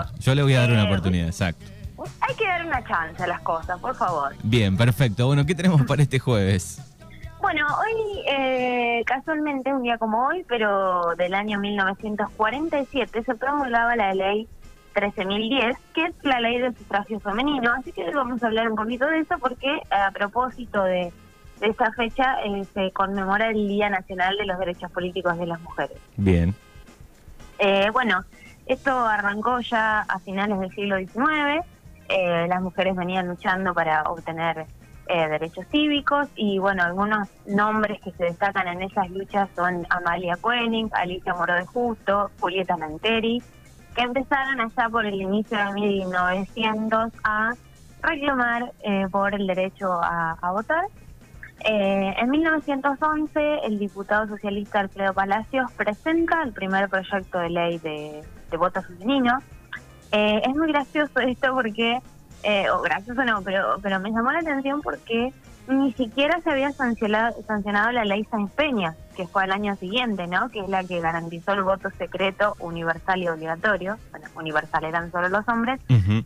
oportunidad. Yo le voy a dar una oportunidad, exacto. Hay que dar una chance a las cosas, por favor. Bien, perfecto. Bueno, ¿qué tenemos para este jueves? Bueno, hoy eh, casualmente, un día como hoy, pero del año 1947, se promulgaba la ley 13.010, que es la ley del sufragio femenino. Así que vamos a hablar un poquito de eso porque a propósito de, esta fecha eh, se conmemora el Día Nacional de los Derechos Políticos de las Mujeres. Bien. Eh, bueno, esto arrancó ya a finales del siglo XIX. Eh, las mujeres venían luchando para obtener derechos cívicos y bueno, algunos nombres que se destacan en esas luchas son Amalia Koenig, Alicia Moro de Justo, Julieta Lanteri, que empezaron allá por el inicio de 1900 a reclamar eh, por el derecho a, votar. Eh, en 1911, el diputado socialista Alfredo Palacios presenta el primer proyecto de ley de, voto femenino. Eh, es muy gracioso esto porque, o gracioso no, pero, pero me llamó la atención porque ni siquiera se había sancionado, sancionado la ley Sáenz Peña, que fue al año siguiente, ¿no? Que es la que garantizó el voto secreto universal y obligatorio. Bueno, universal eran solo los hombres.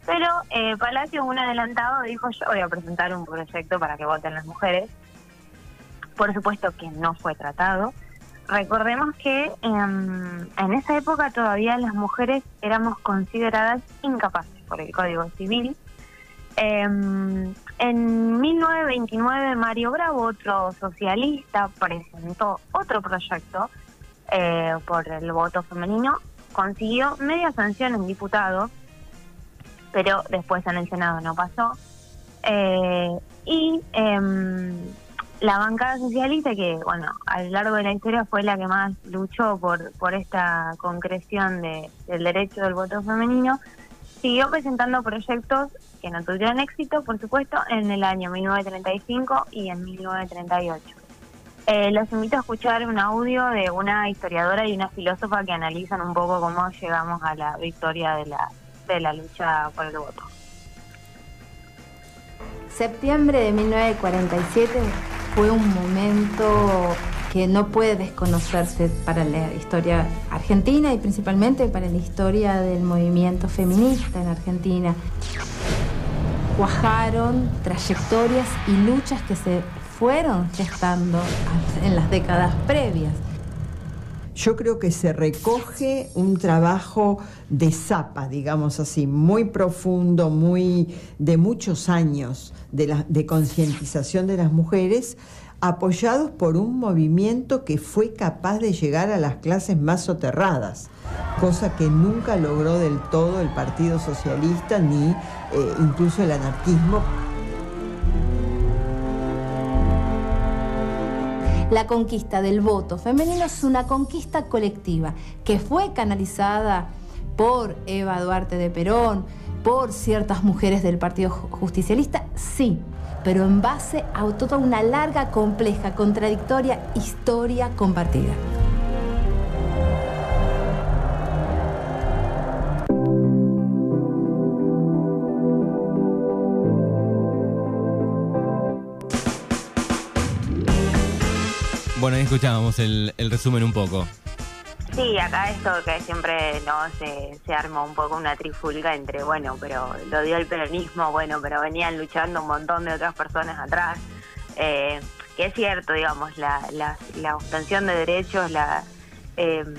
Pero eh, Palacio, un adelantado, dijo: Yo voy a presentar un proyecto para que voten las mujeres. Por supuesto que no fue tratado. Recordemos que em, en esa época todavía las mujeres éramos consideradas incapaces por el Código Civil Em, en 1929 Mario Bravo, otro socialista, presentó otro proyecto eh, por el voto femenino, consiguió media sanción en diputado, pero después en el Senado no pasó. Eh, y em, la bancada socialista, que bueno, a lo largo de la historia fue la que más luchó por, por esta concreción de, del derecho del voto femenino, siguió presentando proyectos que no tuvieron éxito, por supuesto, en el año 1935 y en 1938. Eh, los invito a escuchar un audio de una historiadora y una filósofa que analizan un poco cómo llegamos a la victoria de la, de la lucha por el voto. Septiembre de 1947 fue un momento que no puede desconocerse para la historia argentina y principalmente para la historia del movimiento feminista en Argentina. Cuajaron trayectorias y luchas que se fueron gestando en las décadas previas. Yo creo que se recoge un trabajo de zapa, digamos así, muy profundo, muy de muchos años de, de concientización de las mujeres apoyados por un movimiento que fue capaz de llegar a las clases más soterradas, cosa que nunca logró del todo el Partido Socialista ni eh, incluso el anarquismo. La conquista del voto femenino es una conquista colectiva que fue canalizada por Eva Duarte de Perón, por ciertas mujeres del Partido Justicialista, sí, pero en base a toda una larga, compleja, contradictoria historia compartida. Bueno, escuchábamos el, resumen un poco. Sí, acá esto que siempre no se, se arma un poco una trifulga entre, bueno, pero lo dio el peronismo, bueno, pero venían luchando un montón de otras personas atrás. Eh, que es cierto, digamos, la, la, obtención de derechos, la, em,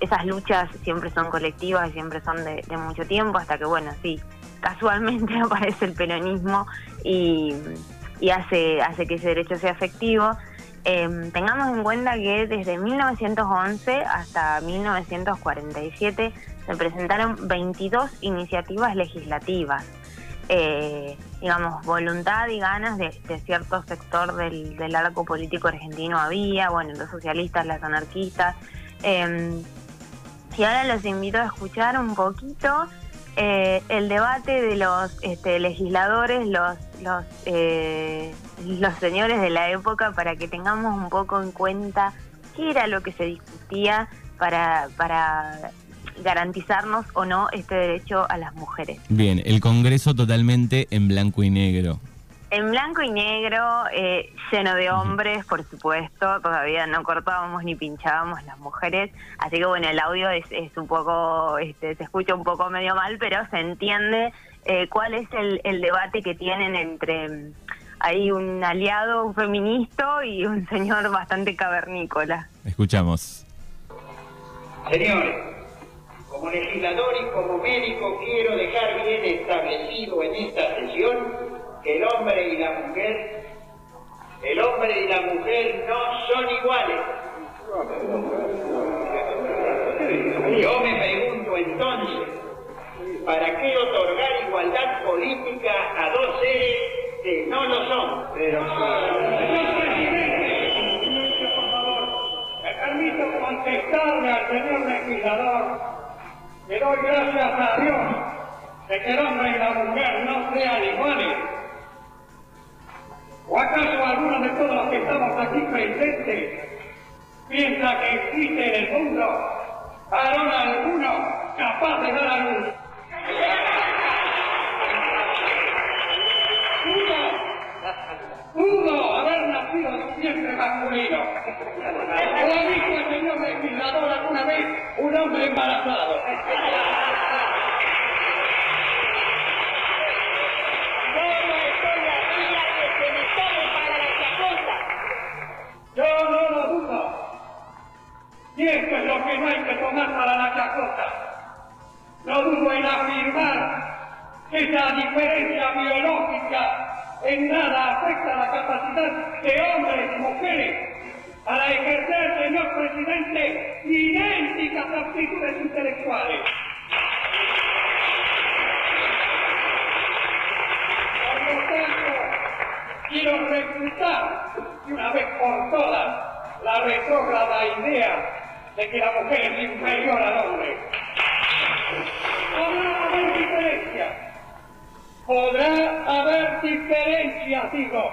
esas luchas siempre son colectivas y siempre son de, de, mucho tiempo, hasta que, bueno, sí, casualmente aparece el peronismo y, y hace, hace que ese derecho sea efectivo. Em, tengamos en cuenta que desde 1911 hasta 1947 se presentaron 22 iniciativas legislativas. Eh, digamos, voluntad y ganas de, cierto sector del, arco político argentino había, bueno, los socialistas, las anarquistas. Eh, y ahora los invito a escuchar un poquito eh, el debate de los este, legisladores, los, los, eh, los señores de la época, para que tengamos un poco en cuenta qué era lo que se discutía para, para garantizarnos o no este derecho a las mujeres. Bien, el Congreso totalmente en blanco y negro. En blanco y negro, eh, lleno de hombres, por supuesto. Todavía no cortábamos ni pinchábamos las mujeres. Así que bueno, el audio es, es un poco, este, se escucha un poco medio mal, pero se entiende eh, cuál es el, el debate que tienen entre mm, hay un aliado, un feminista y un señor bastante cavernícola. Escuchamos. Señores, como legislador y como médico quiero dejar bien establecido en esta sesión el hombre y la mujer, el hombre y la mujer no son iguales. Yo me pregunto entonces, ¿para qué otorgar igualdad política a dos seres que no lo son? Pero Señor presidente, por favor, me permito contestarle al señor legislador que doy gracias a Dios de que el hombre y la mujer no sean iguales. Todos los que estamos aquí presentes piensa que existe en el mundo varón alguno capaz de dar a luz? Pudo, pudo haber nacido siempre masculino. ¿O ha visto el señor legislador alguna vez un hombre embarazado? Y esto es lo que no hay que tomar para la chacota. No dudo en afirmar que esa diferencia biológica en nada afecta la capacidad de hombres y mujeres para ejercer, señor presidente, idénticas aptitudes intelectuales. Por lo tanto, quiero refutar de una vez por todas la retrógrada idea de que la mujer es inferior al hombre. Podrá haber diferencias. Podrá haber diferencias, digo,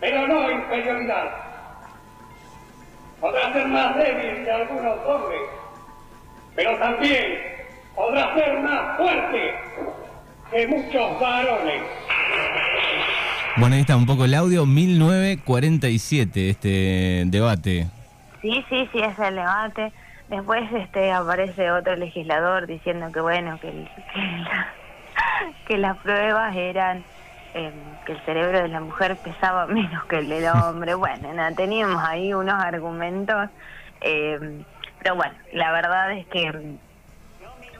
pero no inferioridad. Podrá ser más débil que algunos hombres, pero también podrá ser más fuerte que muchos varones. Bueno, ahí está un poco el audio. 1947, este debate. Sí, sí, sí, es el debate. Después este aparece otro legislador diciendo que bueno, que, el- que, la- que las pruebas eran eh, que el cerebro de la mujer pesaba menos que el del hombre. Bueno, nada, teníamos ahí unos argumentos, eh, pero bueno, la verdad es que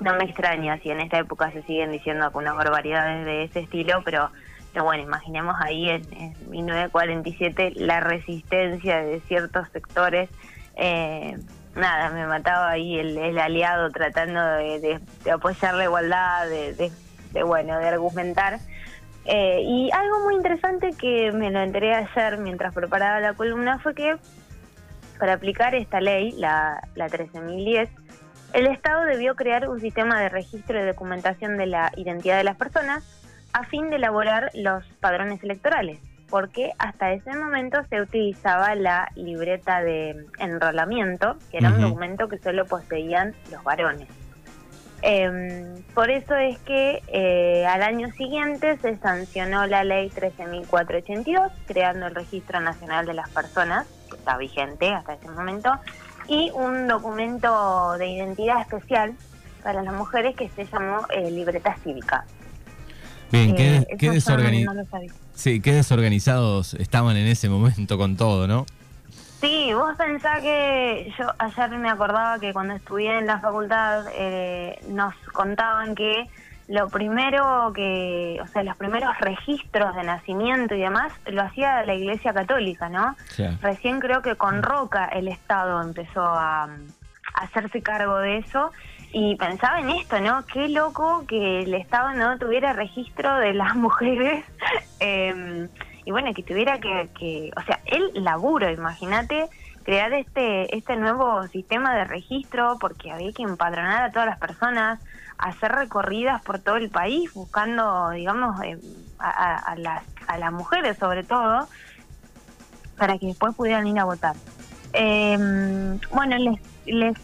no me extraña si en esta época se siguen diciendo algunas barbaridades de ese estilo, pero, bueno, imaginemos ahí en, en 1947 la resistencia de ciertos sectores. eh, nada, me mataba ahí el, aliado tratando de, apoyar la igualdad, de, de- de, bueno, de argumentar. Eh, y algo muy interesante que me lo enteré ayer mientras preparaba la columna fue que para aplicar esta ley, la, la 13.010, el Estado debió crear un sistema de registro y documentación de la identidad de las personas a fin de elaborar los padrones electorales, porque hasta ese momento se utilizaba la libreta de enrolamiento, que era un documento que solo poseían los varones. Em, por eso es que eh, al año siguiente se sancionó la ley 13.482, creando el Registro Nacional de las Personas, que está vigente hasta ese momento, y un documento de identidad especial para las mujeres que se llamó eh, libreta cívica. Bien, qué, Eh, qué no sabía. sí, qué desorganizados estaban en ese momento con todo, ¿no? Sí, vos pensás que yo ayer me acordaba que cuando estudié en la facultad eh, nos contaban que lo primero que, o sea, los primeros registros de nacimiento y demás lo hacía la Iglesia Católica, ¿no? Recién creo que con Roca el Estado empezó a, a hacerse cargo de eso y pensaba en esto, ¿no? Qué loco que el Estado no tuviera registro de las mujeres eh, y bueno, que tuviera que, que, o sea, el laburo, imagínate crear este este nuevo sistema de registro porque había que empadronar a todas las personas, hacer recorridas por todo el país buscando, digamos, eh, a, a- las, a las mujeres sobre todo, para que después pudieran ir a votar. Eh, bueno, les,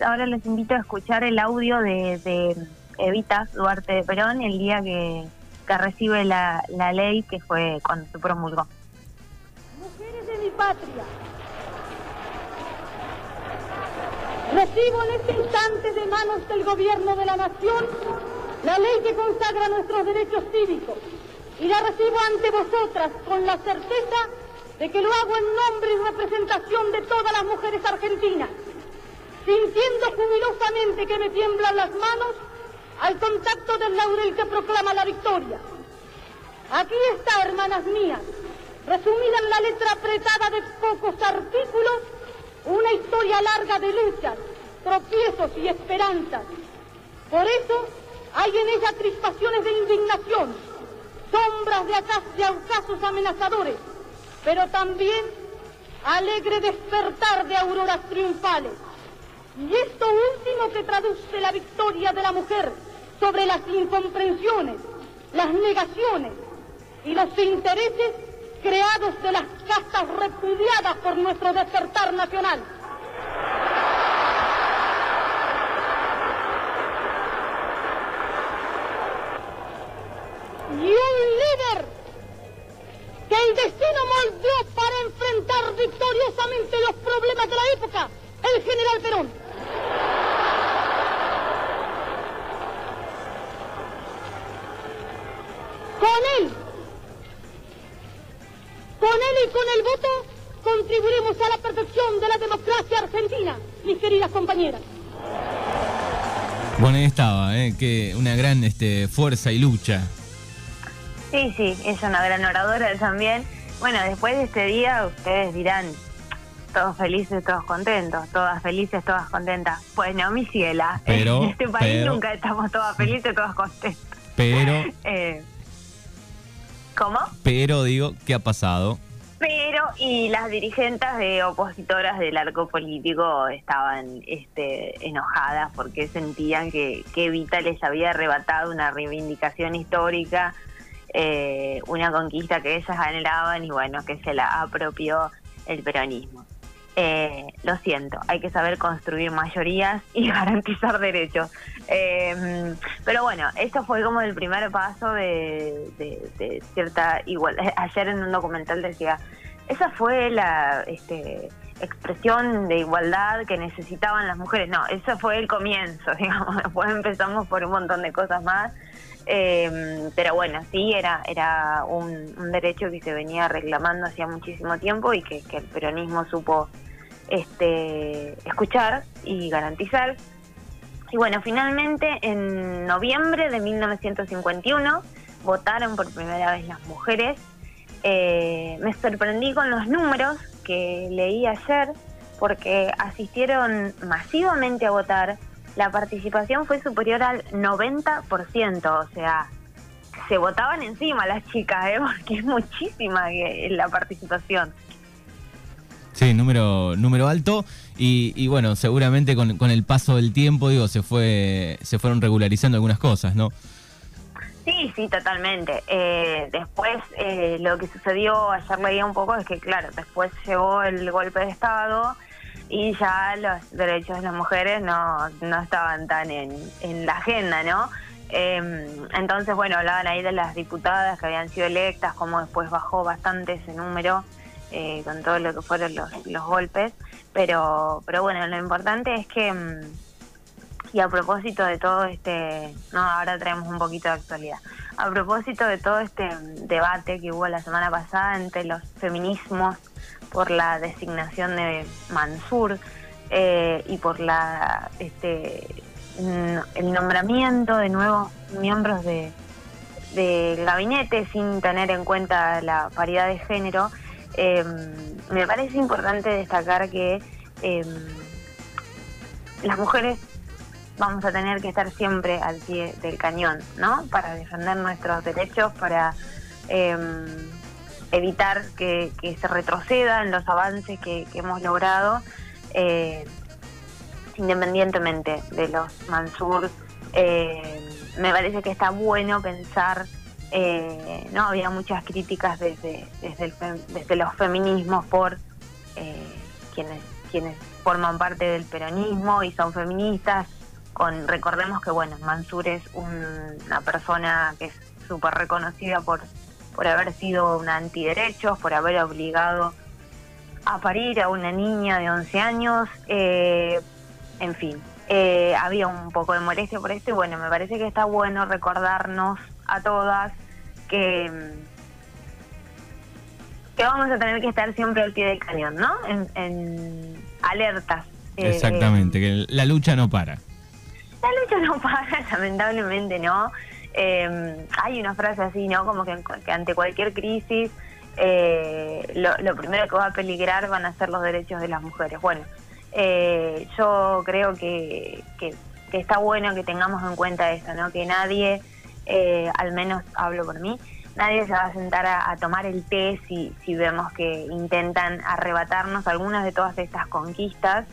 ahora les invito a escuchar el audio de, de Evita Duarte de Perón el día que, que recibe la, la ley que fue cuando se promulgó. Mujeres de mi patria, recibo en este instante de manos del gobierno de la nación la ley que consagra nuestros derechos cívicos y la recibo ante vosotras con la certeza de que lo hago en nombre y representación de todas las mujeres argentinas, sintiendo jubilosamente que me tiemblan las manos al contacto del laurel que proclama la victoria. Aquí está, hermanas mías, resumida en la letra apretada de pocos artículos, una historia larga de luchas, tropiezos y esperanzas. Por eso hay en ella crispaciones de indignación, sombras de, de ocasos amenazadores, pero también alegre despertar de auroras triunfales. Y esto último que traduce la victoria de la mujer sobre las incomprensiones, las negaciones y los intereses creados de las castas repudiadas por nuestro despertar nacional. Y un líder que el destino moldeó para enfrentar victoriosamente los problemas de la época, el general Perón. Con él, con él y con el voto contribuiremos a la perfección de la democracia argentina, mis queridas compañeras. Bueno, ahí estaba, ¿eh? que una gran este, fuerza y lucha. Sí, sí, es una gran oradora también. Bueno, después de este día ustedes dirán, todos felices, todos contentos, todas felices, todas contentas. Pues no, mi ciela, Pero, en este país pero- nunca estamos todas felices, todas contentas. Pero, Eh, ¿Cómo? pero digo, ¿qué ha pasado? Pero, y las dirigentes de opositoras del arco político estaban este, enojadas porque sentían que, que Evita les había arrebatado una reivindicación histórica, eh, una conquista que ellas anhelaban y bueno, que se la apropió el peronismo. Eh, lo siento, hay que saber construir mayorías y garantizar derechos. Eh, pero bueno, eso fue como el primer paso de, cierta igualdad. Ayer en un documental decía, esa fue la este, expresión de igualdad que necesitaban las mujeres. No, ese fue el comienzo, digamos. Después empezamos por un montón de cosas más. Eh, pero bueno, sí, era, era un, derecho que se venía reclamando hacía muchísimo tiempo y que, que el peronismo supo este, escuchar y garantizar. Y bueno, finalmente en noviembre de 1951 votaron por primera vez las mujeres. Eh, me sorprendí con los números que leí ayer porque asistieron masivamente a votar. La participación fue superior al 90%, o sea, se votaban encima las chicas, ¿eh? porque es muchísima que- la participación. Sí, número, número alto. Y, y bueno, seguramente con, con el paso del tiempo, digo, se fue, se fueron regularizando algunas cosas, ¿no? Sí, sí, totalmente. Eh, después, eh, lo que sucedió, ayer leía un poco, es que, claro, después llegó el golpe de Estado y ya los derechos de las mujeres no, no estaban tan en, la agenda, ¿no? Eh, entonces, bueno, hablaban ahí de las diputadas que habían sido electas, cómo después bajó bastante ese número eh, con todo lo que fueron los, los golpes. Pero, pero bueno, lo importante es que... mm, y a propósito de todo este, no, ahora traemos un poquito de actualidad. A propósito de todo este debate que hubo la semana pasada entre los feminismos por la designación de Mansur eh, y por la este el nombramiento de nuevos miembros de del gabinete sin tener en cuenta la paridad de género, eh, me parece importante destacar que eh, las mujeres vamos a tener que estar siempre al pie del cañón, ¿no? Para defender nuestros derechos, para eh, evitar que, se retrocedan los avances que, hemos logrado, eh, independientemente de los Mansur. eh, me parece que está bueno pensar, eh, ¿no? Había muchas críticas desde, desde, el desde los feminismos por eh, quienes, quienes forman parte del peronismo y son feministas, con recordemos que bueno Mansur es un- una persona que es súper reconocida por, por haber sido una antiderechos, por haber obligado a parir a una niña de 11 años, eh, en fin, eh, había un poco de molestia por esto y bueno, me parece que está bueno recordarnos a todas que, que vamos a tener que estar siempre al pie del cañón, ¿no? En, en alertas. eh, Exactamente, que la lucha no para. la lucha no para, lamentablemente, ¿no? Eh, hay una frase así, ¿no? Como que, ante cualquier crisis, eh, lo, primero que va a peligrar van a ser los derechos de las mujeres. Bueno, eh, yo creo que, que, está bueno que tengamos en cuenta eso, ¿no? Que nadie, eh, al menos hablo por mí, nadie se va a sentar a, a tomar el té si, si vemos que intentan arrebatarnos algunas de todas estas conquistas.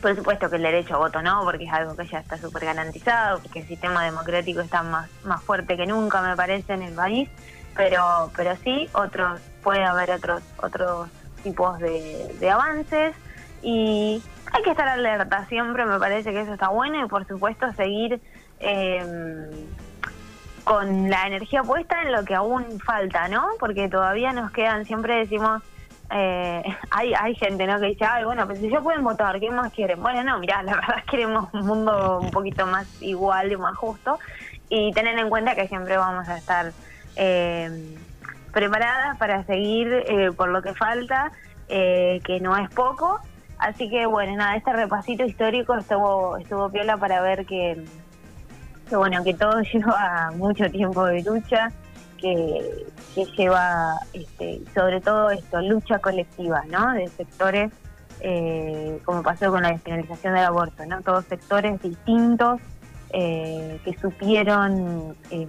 Por supuesto que el derecho a voto no, porque es algo que ya está súper garantizado, porque el sistema democrático está más, más fuerte que nunca, me parece, en el país, pero, pero sí, otros, puede haber otros, otros tipos de, de avances y hay que estar alerta siempre, me parece que eso está bueno y por supuesto seguir eh, con la energía puesta en lo que aún falta, ¿no? Porque todavía nos quedan, siempre decimos, eh, hay, hay gente ¿no? que dice, ay, bueno, pues si ya pueden votar, ¿qué más quieren? Bueno, no, mirá, la verdad queremos un mundo un poquito más igual y más justo y tener en cuenta que siempre vamos a estar eh, preparadas para seguir eh, por lo que falta, eh, que no es poco. Así que bueno, nada, este repasito histórico estuvo, estuvo piola para ver que, que bueno, que todo lleva mucho tiempo de lucha, que, que lleva este, sobre todo esto, lucha colectiva, ¿no? De sectores, eh, como pasó con la despenalización del aborto, ¿no? Todos sectores distintos eh, que supieron eh,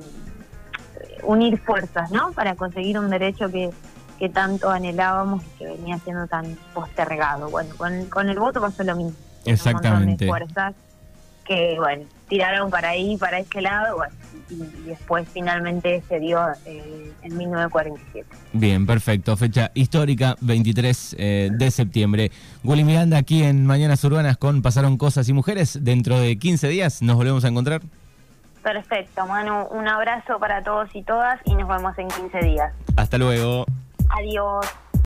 unir fuerzas, ¿no? Para conseguir un derecho que, que tanto anhelábamos y que venía siendo tan postergado. Bueno, con, con el voto pasó lo mismo. Exactamente. Un montón de fuerzas que, bueno, tiraron para ahí, para este lado, bueno, y, y después finalmente se dio eh, en 1947. Bien, perfecto. Fecha histórica, 23 eh, de septiembre. Willy Miranda aquí en Mañanas Urbanas con Pasaron Cosas y Mujeres. Dentro de 15 días nos volvemos a encontrar. Perfecto, Manu, un abrazo para todos y todas y nos vemos en 15 días. Hasta luego. Adiós.